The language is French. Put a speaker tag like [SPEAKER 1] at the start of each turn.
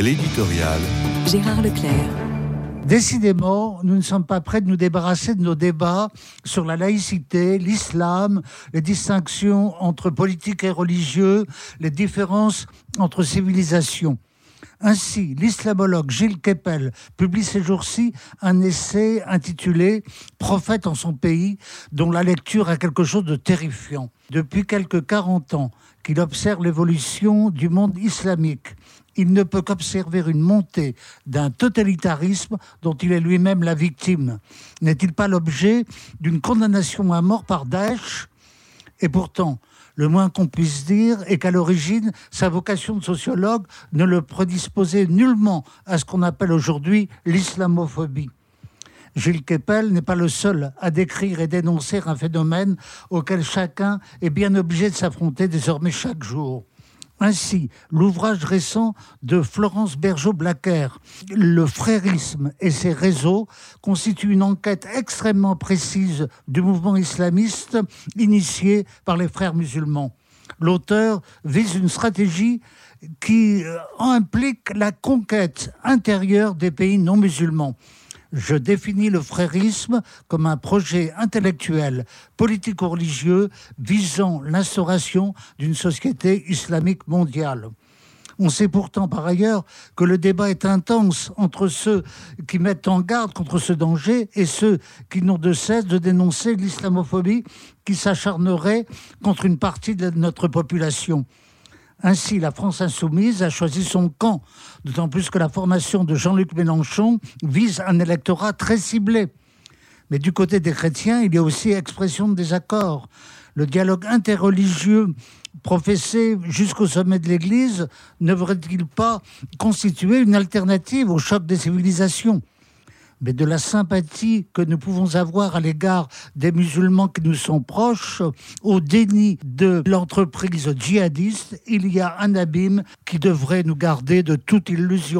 [SPEAKER 1] L'éditorial.
[SPEAKER 2] Gérard Leclerc.
[SPEAKER 3] Décidément, nous ne sommes pas prêts de nous débarrasser de nos débats sur la laïcité, l'islam, les distinctions entre politique et religieux, les différences entre civilisations. Ainsi, l'islamologue Gilles Keppel publie ces jours-ci un essai intitulé Prophète en son pays, dont la lecture a quelque chose de terrifiant. Depuis quelques 40 ans qu'il observe l'évolution du monde islamique, il ne peut qu'observer une montée d'un totalitarisme dont il est lui-même la victime. N'est-il pas l'objet d'une condamnation à mort par Daesh? Et pourtant, le moins qu'on puisse dire est qu'à l'origine, sa vocation de sociologue ne le prédisposait nullement à ce qu'on appelle aujourd'hui l'islamophobie. Gilles Keppel n'est pas le seul à décrire et dénoncer un phénomène auquel chacun est bien obligé de s'affronter désormais chaque jour. Ainsi, l'ouvrage récent de Florence Bergeau-Blacker, Le frérisme et ses réseaux, constitue une enquête extrêmement précise du mouvement islamiste initié par les frères musulmans. L'auteur vise une stratégie qui euh, implique la conquête intérieure des pays non musulmans je définis le frérisme comme un projet intellectuel, politico-religieux visant l'instauration d'une société islamique mondiale. On sait pourtant par ailleurs que le débat est intense entre ceux qui mettent en garde contre ce danger et ceux qui n'ont de cesse de dénoncer l'islamophobie qui s'acharnerait contre une partie de notre population. Ainsi, la France insoumise a choisi son camp, d'autant plus que la formation de Jean-Luc Mélenchon vise un électorat très ciblé. Mais du côté des chrétiens, il y a aussi expression de désaccord. Le dialogue interreligieux professé jusqu'au sommet de l'Église ne devrait-il pas constituer une alternative au choc des civilisations? Mais de la sympathie que nous pouvons avoir à l'égard des musulmans qui nous sont proches, au déni de l'entreprise djihadiste, il y a un abîme qui devrait nous garder de toute illusion.